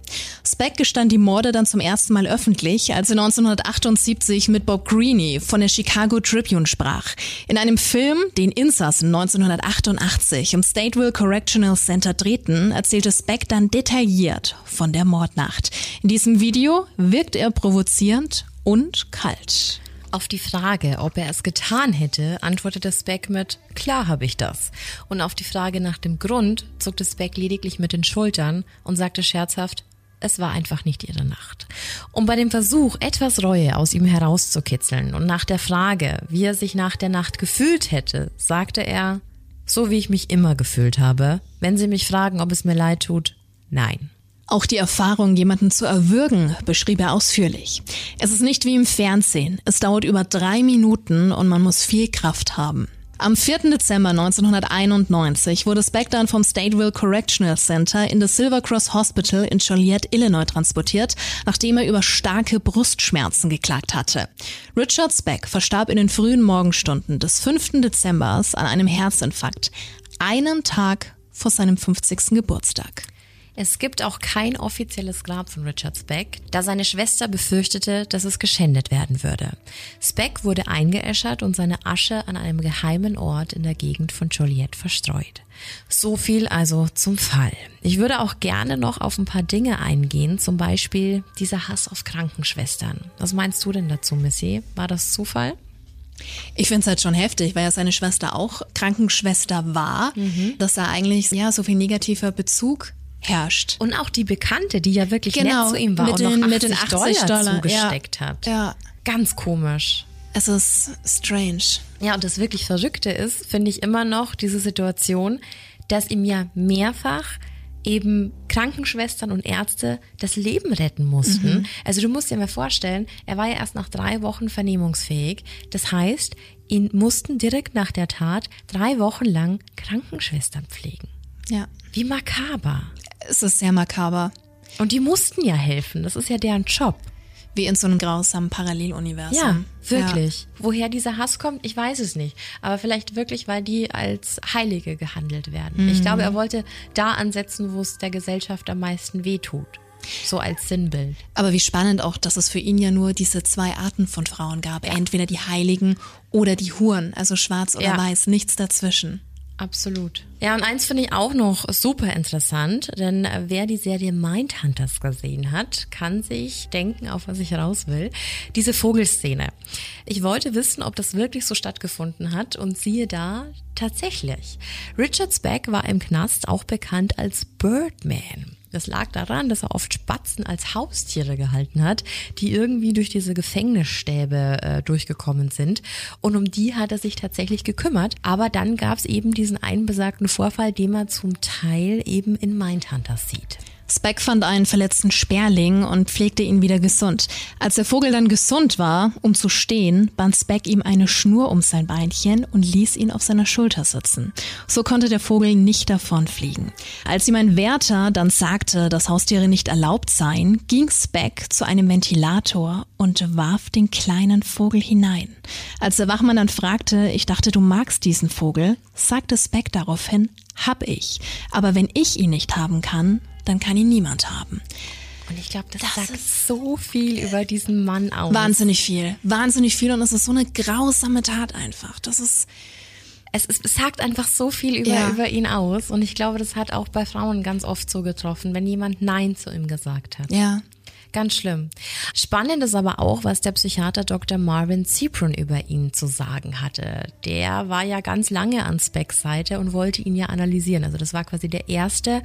Speck gestand die Morde dann zum ersten Mal öffentlich, als er 1978 mit Bob Greene von der Chicago Tribune sprach. In einem Film, den Insassen 1988 im Stateville Correctional Center drehten, erzählte Speck dann detailliert von der Mordnacht. In diesem Video wirkt er provozierend und kalt. Auf die Frage, ob er es getan hätte, antwortete Speck mit Klar habe ich das. Und auf die Frage nach dem Grund zuckte Speck lediglich mit den Schultern und sagte scherzhaft, es war einfach nicht ihre Nacht. Um bei dem Versuch, etwas Reue aus ihm herauszukitzeln und nach der Frage, wie er sich nach der Nacht gefühlt hätte, sagte er, so wie ich mich immer gefühlt habe. Wenn Sie mich fragen, ob es mir leid tut, nein. Auch die Erfahrung, jemanden zu erwürgen, beschrieb er ausführlich. Es ist nicht wie im Fernsehen. Es dauert über drei Minuten und man muss viel Kraft haben. Am 4. Dezember 1991 wurde Speck dann vom Stateville Correctional Center in das Silver Cross Hospital in Joliet, Illinois transportiert, nachdem er über starke Brustschmerzen geklagt hatte. Richard Speck verstarb in den frühen Morgenstunden des 5. Dezembers an einem Herzinfarkt, einen Tag vor seinem 50. Geburtstag. Es gibt auch kein offizielles Grab von Richard Speck, da seine Schwester befürchtete, dass es geschändet werden würde. Speck wurde eingeäschert und seine Asche an einem geheimen Ort in der Gegend von Joliet verstreut. So viel also zum Fall. Ich würde auch gerne noch auf ein paar Dinge eingehen, zum Beispiel dieser Hass auf Krankenschwestern. Was meinst du denn dazu, Missy? War das Zufall? Ich finde es halt schon heftig, weil ja seine Schwester auch Krankenschwester war, mhm. dass da eigentlich ja so viel negativer Bezug herrscht. Und auch die Bekannte, die ja wirklich genau, nett zu ihm war und den, noch 80, mit den 80 Dollar, Dollar zugesteckt ja. hat. Ja. Ganz komisch. Es ist strange. Ja, und das wirklich Verrückte ist, finde ich immer noch diese Situation, dass ihm ja mehrfach eben Krankenschwestern und Ärzte das Leben retten mussten. Mhm. Also du musst dir mal vorstellen, er war ja erst nach drei Wochen vernehmungsfähig. Das heißt, ihn mussten direkt nach der Tat drei Wochen lang Krankenschwestern pflegen. Ja. Wie makaber. Es ist sehr makaber. Und die mussten ja helfen. Das ist ja deren Job. Wie in so einem grausamen Paralleluniversum. Ja, wirklich. Ja. Woher dieser Hass kommt, ich weiß es nicht. Aber vielleicht wirklich, weil die als Heilige gehandelt werden. Mhm. Ich glaube, er wollte da ansetzen, wo es der Gesellschaft am meisten wehtut. So als Sinnbild. Aber wie spannend auch, dass es für ihn ja nur diese zwei Arten von Frauen gab. Ja. Entweder die Heiligen oder die Huren, also schwarz oder ja. weiß, nichts dazwischen. Absolut. Ja, und eins finde ich auch noch super interessant, denn äh, wer die Serie Mindhunters gesehen hat, kann sich denken, auf was ich raus will. Diese Vogelszene. Ich wollte wissen, ob das wirklich so stattgefunden hat und siehe da, tatsächlich. Richard Speck war im Knast auch bekannt als Birdman. Das lag daran, dass er oft Spatzen als Haustiere gehalten hat, die irgendwie durch diese Gefängnisstäbe äh, durchgekommen sind. Und um die hat er sich tatsächlich gekümmert. Aber dann gab es eben diesen einen besagten Vorfall, den man zum Teil eben in Mindhunters sieht. Speck fand einen verletzten Sperling und pflegte ihn wieder gesund. Als der Vogel dann gesund war, um zu stehen, band Speck ihm eine Schnur um sein Beinchen und ließ ihn auf seiner Schulter sitzen. So konnte der Vogel nicht davonfliegen. Als ihm ein Wärter dann sagte, dass Haustiere nicht erlaubt seien, ging Speck zu einem Ventilator und warf den kleinen Vogel hinein. Als der Wachmann dann fragte, ich dachte, du magst diesen Vogel, sagte Speck daraufhin, hab ich. Aber wenn ich ihn nicht haben kann, dann kann ihn niemand haben. Und ich glaube, das, das sagt so viel über diesen Mann aus. Wahnsinnig viel. Wahnsinnig viel. Und es ist so eine grausame Tat einfach. Das ist. Es, ist, es sagt einfach so viel über, ja. über ihn aus. Und ich glaube, das hat auch bei Frauen ganz oft so getroffen, wenn jemand Nein zu ihm gesagt hat. Ja. Ganz schlimm. Spannend ist aber auch, was der Psychiater Dr. Marvin Zipron über ihn zu sagen hatte. Der war ja ganz lange an Specks Seite und wollte ihn ja analysieren. Also das war quasi der erste,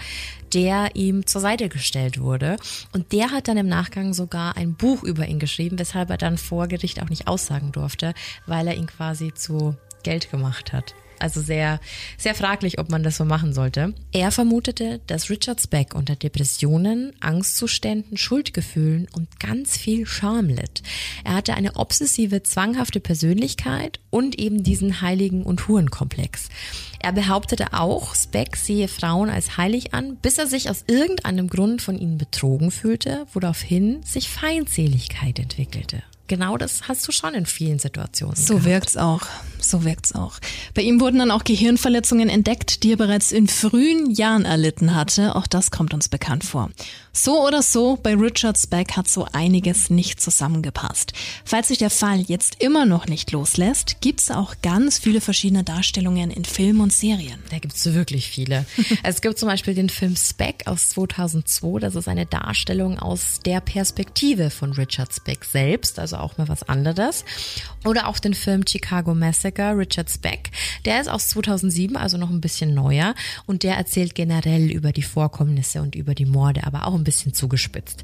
der ihm zur Seite gestellt wurde. Und der hat dann im Nachgang sogar ein Buch über ihn geschrieben, weshalb er dann vor Gericht auch nicht aussagen durfte, weil er ihn quasi zu Geld gemacht hat. Also sehr, sehr fraglich, ob man das so machen sollte. Er vermutete, dass Richard Speck unter Depressionen, Angstzuständen, Schuldgefühlen und ganz viel Scham litt. Er hatte eine obsessive, zwanghafte Persönlichkeit und eben diesen Heiligen- und Hurenkomplex. Er behauptete auch, Speck sehe Frauen als heilig an, bis er sich aus irgendeinem Grund von ihnen betrogen fühlte, woraufhin sich Feindseligkeit entwickelte genau das hast du schon in vielen Situationen. So gehabt. wirkt's auch. So wirkt's auch. Bei ihm wurden dann auch Gehirnverletzungen entdeckt, die er bereits in frühen Jahren erlitten hatte. Auch das kommt uns bekannt vor. So oder so, bei Richard Speck hat so einiges nicht zusammengepasst. Falls sich der Fall jetzt immer noch nicht loslässt, gibt's auch ganz viele verschiedene Darstellungen in Filmen und Serien. Da gibt's wirklich viele. es gibt zum Beispiel den Film Speck aus 2002. Das ist eine Darstellung aus der Perspektive von Richard Speck selbst, also auch mal was anderes. Oder auch den Film Chicago Massacre, Richard Speck. Der ist aus 2007, also noch ein bisschen neuer. Und der erzählt generell über die Vorkommnisse und über die Morde, aber auch ein bisschen zugespitzt.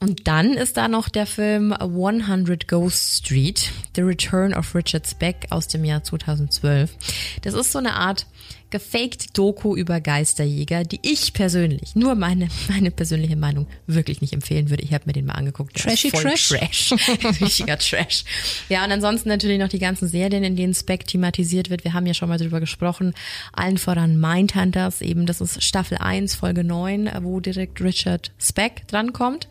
Und dann ist da noch der Film 100 Ghost Street, The Return of Richard Speck aus dem Jahr 2012. Das ist so eine Art gefaked Doku über Geisterjäger, die ich persönlich, nur meine, meine persönliche Meinung, wirklich nicht empfehlen würde. Ich habe mir den mal angeguckt. Trashy Trash? Trash. Richtiger Trash. Ja, und ansonsten natürlich noch die ganzen Serien, in denen Spec thematisiert wird. Wir haben ja schon mal drüber gesprochen. Allen voran Mindhunters, eben das ist Staffel 1, Folge 9, wo direkt Richard Speck drankommt.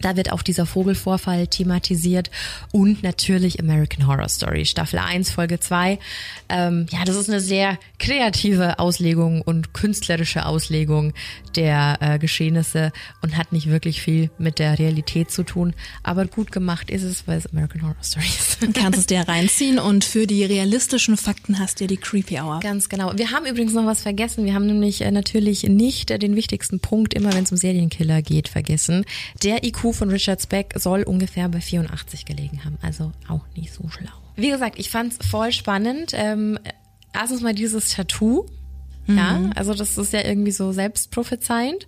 Da wird auch dieser Vogelvorfall thematisiert und natürlich American Horror Story, Staffel 1, Folge 2. Ähm, ja, das ist eine sehr kreative kreative Auslegung und künstlerische Auslegung der äh, Geschehnisse und hat nicht wirklich viel mit der Realität zu tun. Aber gut gemacht ist es, weil es American Horror Story ist. Du kannst es dir reinziehen und für die realistischen Fakten hast du die Creepy Hour. Ganz genau. Wir haben übrigens noch was vergessen. Wir haben nämlich äh, natürlich nicht äh, den wichtigsten Punkt, immer wenn es um Serienkiller geht, vergessen. Der IQ von Richard Speck soll ungefähr bei 84 gelegen haben. Also auch nicht so schlau. Wie gesagt, ich fand's voll spannend. Ähm, erstens mal dieses Tattoo. Ja, mhm. also das ist ja irgendwie so selbstprophezeiend.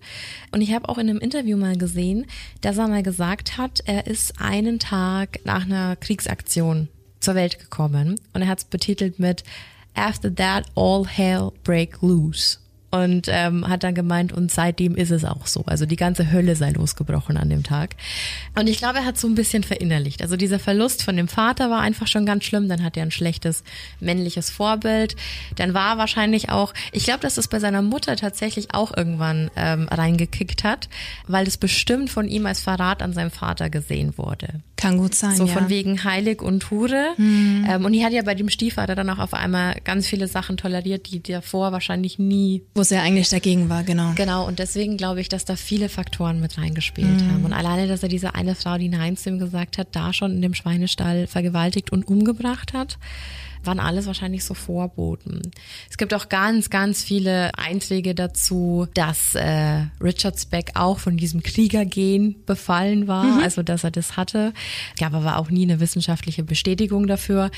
Und ich habe auch in einem Interview mal gesehen, dass er mal gesagt hat, er ist einen Tag nach einer Kriegsaktion zur Welt gekommen und er hat es betitelt mit After that all hell break loose. Und ähm, hat dann gemeint, und seitdem ist es auch so. Also die ganze Hölle sei losgebrochen an dem Tag. Und ich glaube, er hat so ein bisschen verinnerlicht. Also dieser Verlust von dem Vater war einfach schon ganz schlimm. Dann hat er ein schlechtes männliches Vorbild. Dann war wahrscheinlich auch, ich glaube, dass es bei seiner Mutter tatsächlich auch irgendwann ähm, reingekickt hat, weil es bestimmt von ihm als Verrat an seinem Vater gesehen wurde. Kann gut sein. So ja. von wegen heilig und Hure. Mhm. Ähm, und die hat ja bei dem Stiefvater dann auch auf einmal ganz viele Sachen toleriert, die davor wahrscheinlich nie wo es ja eigentlich dagegen war, genau. Genau, und deswegen glaube ich, dass da viele Faktoren mit reingespielt mhm. haben. Und alleine, dass er diese eine Frau, die Nein zu ihm gesagt hat, da schon in dem Schweinestall vergewaltigt und umgebracht hat, waren alles wahrscheinlich so Vorboten. Es gibt auch ganz, ganz viele Einträge dazu, dass äh, Richard Speck auch von diesem Kriegergen befallen war, mhm. also dass er das hatte. Gab aber auch nie eine wissenschaftliche Bestätigung dafür.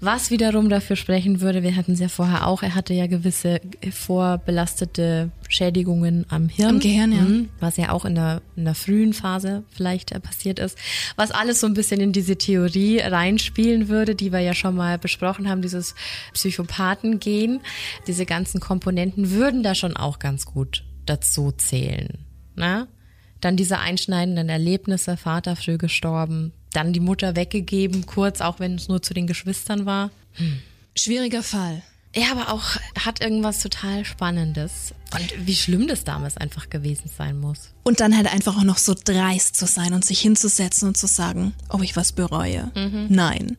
Was wiederum dafür sprechen würde, wir hatten es ja vorher auch, er hatte ja gewisse vorbelastete Schädigungen am Hirn. Am Gehirn, ja. Mhm. Was ja auch in der, in der frühen Phase vielleicht äh, passiert ist. Was alles so ein bisschen in diese Theorie reinspielen würde, die wir ja schon mal besprochen haben, dieses Psychopathen-Gen. Diese ganzen Komponenten würden da schon auch ganz gut dazu zählen. Ne? Dann diese einschneidenden Erlebnisse, Vater früh gestorben, dann die Mutter weggegeben, kurz, auch wenn es nur zu den Geschwistern war. Hm. Schwieriger Fall. Ja, aber auch hat irgendwas total Spannendes. Und wie schlimm das damals einfach gewesen sein muss. Und dann halt einfach auch noch so dreist zu sein und sich hinzusetzen und zu sagen, ob ich was bereue. Mhm. Nein.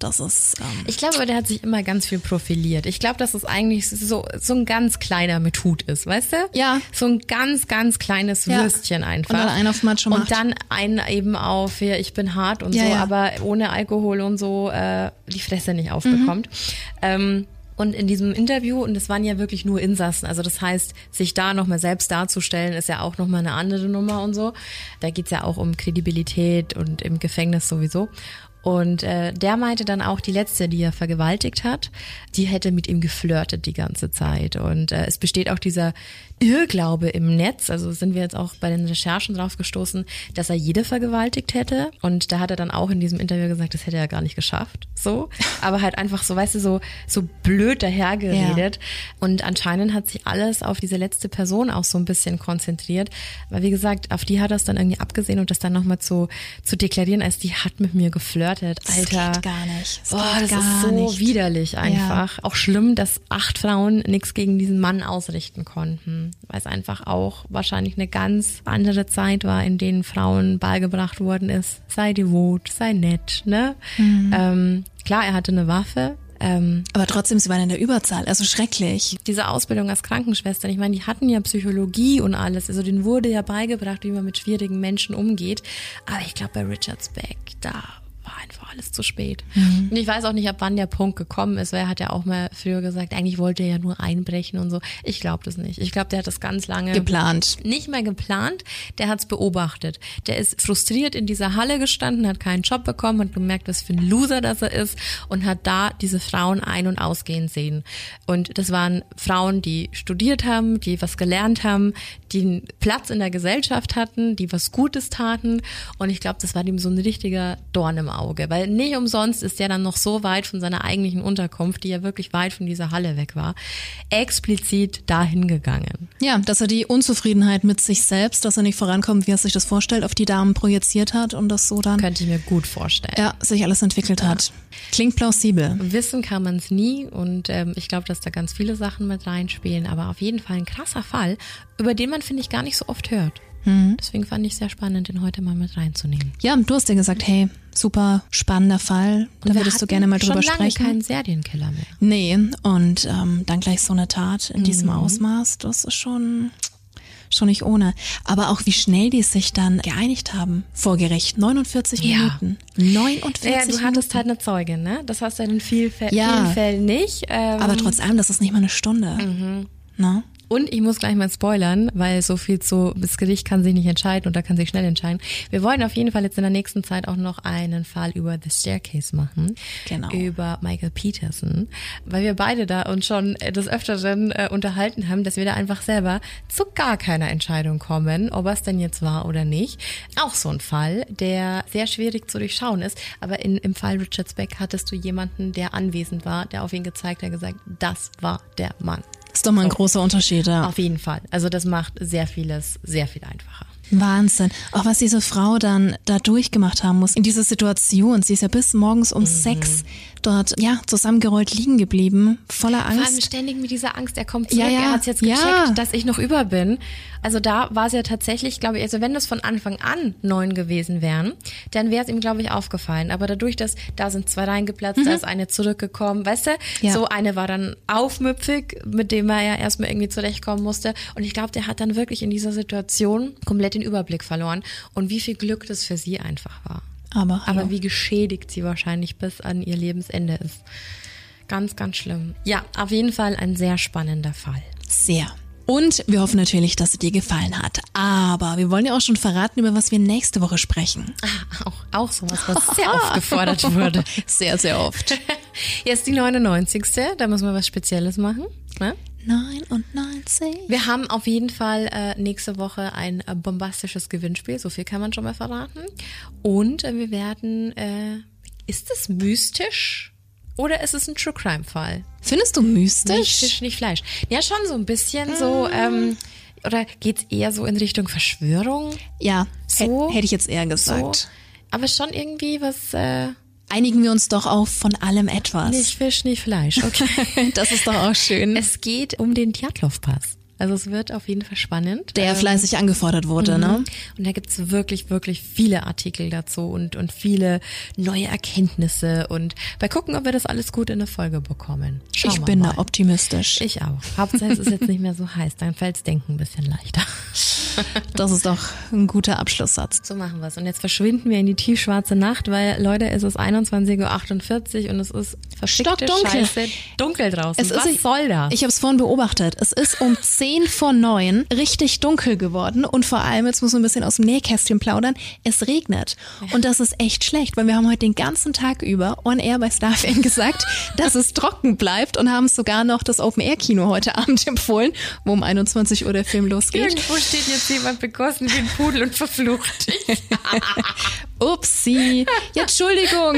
Das ist. Ähm ich glaube, der hat sich immer ganz viel profiliert. Ich glaube, dass es eigentlich so, so ein ganz kleiner Method ist, weißt du? Ja. So ein ganz, ganz kleines ja. Würstchen einfach. Und dann einen auf Macho macht. Und dann einen eben auf, ja, ich bin hart und ja, so, ja. aber ohne Alkohol und so äh, die Fresse nicht aufbekommt. Mhm. Ähm, und in diesem Interview, und es waren ja wirklich nur Insassen, also das heißt, sich da nochmal selbst darzustellen, ist ja auch nochmal eine andere Nummer und so. Da geht's ja auch um Kredibilität und im Gefängnis sowieso. Und äh, der meinte dann auch, die letzte, die er vergewaltigt hat, die hätte mit ihm geflirtet die ganze Zeit. Und äh, es besteht auch dieser Irrglaube im Netz, also sind wir jetzt auch bei den Recherchen drauf gestoßen, dass er jede vergewaltigt hätte. Und da hat er dann auch in diesem Interview gesagt, das hätte er gar nicht geschafft. So. Aber halt einfach so, weißt du, so, so blöd dahergeredet. Ja. Und anscheinend hat sich alles auf diese letzte Person auch so ein bisschen konzentriert. Weil wie gesagt, auf die hat er es dann irgendwie abgesehen und das dann nochmal zu, zu deklarieren, als die hat mit mir geflirtet. Alter. Das geht gar nicht. Das Boah, das ist so nicht. widerlich einfach. Ja. Auch schlimm, dass acht Frauen nichts gegen diesen Mann ausrichten konnten weil es einfach auch wahrscheinlich eine ganz andere Zeit war, in denen Frauen beigebracht worden ist, sei devot, sei nett, ne? Mhm. Ähm, klar, er hatte eine Waffe, ähm, aber trotzdem, sie waren in der Überzahl, also schrecklich. Diese Ausbildung als Krankenschwestern, ich meine, die hatten ja Psychologie und alles, also denen wurde ja beigebracht, wie man mit schwierigen Menschen umgeht. Aber ich glaube, bei Richard Speck, da war alles zu spät. Mhm. Und ich weiß auch nicht, ab wann der Punkt gekommen ist, weil er hat ja auch mal früher gesagt, eigentlich wollte er ja nur einbrechen und so. Ich glaube das nicht. Ich glaube, der hat das ganz lange geplant. Nicht mehr geplant, der hat es beobachtet. Der ist frustriert in dieser Halle gestanden, hat keinen Job bekommen, hat gemerkt, was für ein Loser das er ist und hat da diese Frauen ein- und ausgehen sehen. Und das waren Frauen, die studiert haben, die was gelernt haben, die einen Platz in der Gesellschaft hatten, die was Gutes taten. Und ich glaube, das war ihm so ein richtiger Dorn im Auge. Auge, weil nicht umsonst ist er dann noch so weit von seiner eigentlichen Unterkunft, die ja wirklich weit von dieser Halle weg war, explizit dahin gegangen. Ja, dass er die Unzufriedenheit mit sich selbst, dass er nicht vorankommt, wie er sich das vorstellt, auf die Damen projiziert hat und das so dann. Könnte ich mir gut vorstellen. Ja, sich alles entwickelt ja. hat. Klingt plausibel. Wissen kann man es nie und ähm, ich glaube, dass da ganz viele Sachen mit reinspielen, aber auf jeden Fall ein krasser Fall, über den man, finde ich, gar nicht so oft hört. Mhm. Deswegen fand ich es sehr spannend, den heute mal mit reinzunehmen. Ja, du hast ja gesagt, hey, super spannender Fall. Da würdest du gerne mal drüber schon lange sprechen. keinen Serienkiller mehr. Nee, und ähm, dann gleich so eine Tat in mhm. diesem Ausmaß, das ist schon schon nicht ohne. Aber auch wie schnell die sich dann geeinigt haben vor Gericht. 49 ja. Minuten. 49 ja, du Minuten. hattest halt eine Zeugin, ne? Das hast du in vielen, Fällen, ja. vielen Fällen nicht. Ähm, Aber trotz allem, das ist nicht mal eine Stunde. Mhm. Na? Und ich muss gleich mal spoilern, weil so viel zu, das Gericht kann sich nicht entscheiden und da kann sich schnell entscheiden. Wir wollen auf jeden Fall jetzt in der nächsten Zeit auch noch einen Fall über The Staircase machen. Genau. Über Michael Peterson. Weil wir beide da uns schon des Öfteren äh, unterhalten haben, dass wir da einfach selber zu gar keiner Entscheidung kommen, ob es denn jetzt war oder nicht. Auch so ein Fall, der sehr schwierig zu durchschauen ist. Aber in, im Fall Richard Speck hattest du jemanden, der anwesend war, der auf ihn gezeigt hat, gesagt, das war der Mann. Ist doch mal ein großer Unterschied, ja. Auf jeden Fall. Also das macht sehr vieles sehr viel einfacher. Wahnsinn. Auch was diese Frau dann da durchgemacht haben muss in dieser Situation. Sie ist ja bis morgens um sechs dort, ja, zusammengerollt liegen geblieben, voller Vor allem Angst. ständig mit dieser Angst, er kommt zurück, Ja, ja. er hat jetzt gecheckt, Ja. dass ich noch über bin. Also da war es ja tatsächlich, glaube ich, also wenn das von Anfang an neun gewesen wären, dann wäre es ihm, glaube ich, aufgefallen. Aber dadurch, dass da sind zwei reingeplatzt, da ist eine zurückgekommen, weißt du, Mhm. Ja. so eine war dann aufmüpfig, mit dem er ja erstmal irgendwie zurechtkommen musste. Und ich glaube, der hat dann wirklich in dieser Situation komplett den Überblick verloren. Und wie viel Glück das für sie einfach war. Aber. Aber wie geschädigt sie wahrscheinlich bis an ihr Lebensende ist. Ganz, ganz schlimm. Ja, auf jeden Fall ein sehr spannender Fall. Sehr. Und wir hoffen natürlich, dass es dir gefallen hat. Aber wir wollen ja auch schon verraten, über was wir nächste Woche sprechen. Ah, auch, auch sowas, was sehr oft gefordert wurde. Sehr, sehr oft. Jetzt die 99. Da müssen wir was Spezielles machen. Ne? 99. Wir haben auf jeden Fall äh, nächste Woche ein äh, bombastisches Gewinnspiel. So viel kann man schon mal verraten. Und äh, wir werden, äh, ist es mystisch oder ist es ein True Crime Fall? Findest du mystisch? Nicht Fisch, nicht Fleisch. Ja, schon so ein bisschen so, ähm, oder geht's eher so in Richtung Verschwörung? Ja, So? hätte ich jetzt eher So. gesagt. Aber schon irgendwie was, äh, Einigen wir uns doch auf von allem etwas. nicht Fisch, nicht Fleisch. Okay. Das ist doch auch schön. es geht um den Djatlov-Pass. Also es wird auf jeden Fall spannend. Der Ähm, fleißig angefordert wurde, ne? Und da gibt's wirklich, wirklich viele Artikel dazu und, und viele neue Erkenntnisse. Und bei gucken, ob wir das alles gut in eine Folge bekommen. Schauen Ich bin mal. da optimistisch. Ich auch. Hauptsache es ist jetzt nicht mehr so heiß, dann fällt's Denken ein bisschen leichter. Das ist doch ein guter Abschlusssatz. So machen wir's. Und jetzt verschwinden wir in die tiefschwarze Nacht, weil, Leute, es ist 21.48 Uhr und es ist verfickte Stockdunkel. Scheiße dunkel draußen. Es Was ist, soll das? Ich habe es vorhin beobachtet. Es ist um 10 vor 9 richtig dunkel geworden und vor allem, jetzt muss man ein bisschen aus dem Nähkästchen plaudern, es regnet. Und das ist echt schlecht, weil wir haben heute den ganzen Tag über on air bei StarFan gesagt, dass es trocken bleibt und haben sogar noch das Open-Air-Kino heute Abend empfohlen, wo um 21 Uhr der Film losgeht. Irgendwo steht jetzt jemand begossen wie ein Pudel und verflucht dich. Upsi. Ja, Entschuldigung.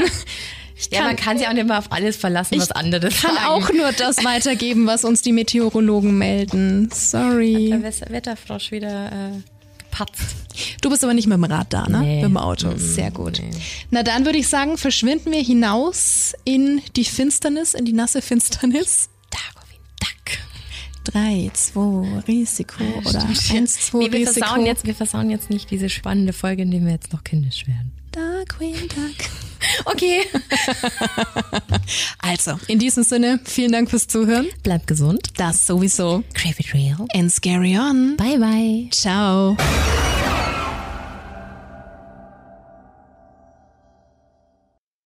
Ich Ja, man kann sich auch nicht mal auf alles verlassen, was andere kann sagen. auch nur das weitergeben, was uns die Meteorologen melden. Sorry. Der Wes- Wetterfrosch wieder äh, gepatzt. Du bist aber nicht mit dem Rad da, ne? Nee. Mit dem Auto. Sehr gut. Na dann würde ich sagen, verschwinden wir hinaus in die Finsternis, in die nasse Finsternis. Darwin Duck. Drei, zwei, Risiko oder eins, zwei, Nee, wir Risiko. versauen, jetzt, wir versauen jetzt nicht diese spannende Folge, in der wir jetzt noch kindisch werden. Dark Queen Duck. Okay. Also, in diesem Sinne, vielen Dank fürs Zuhören. Bleibt gesund. Das sowieso. Crave it real. And scary on. Bye bye. Ciao.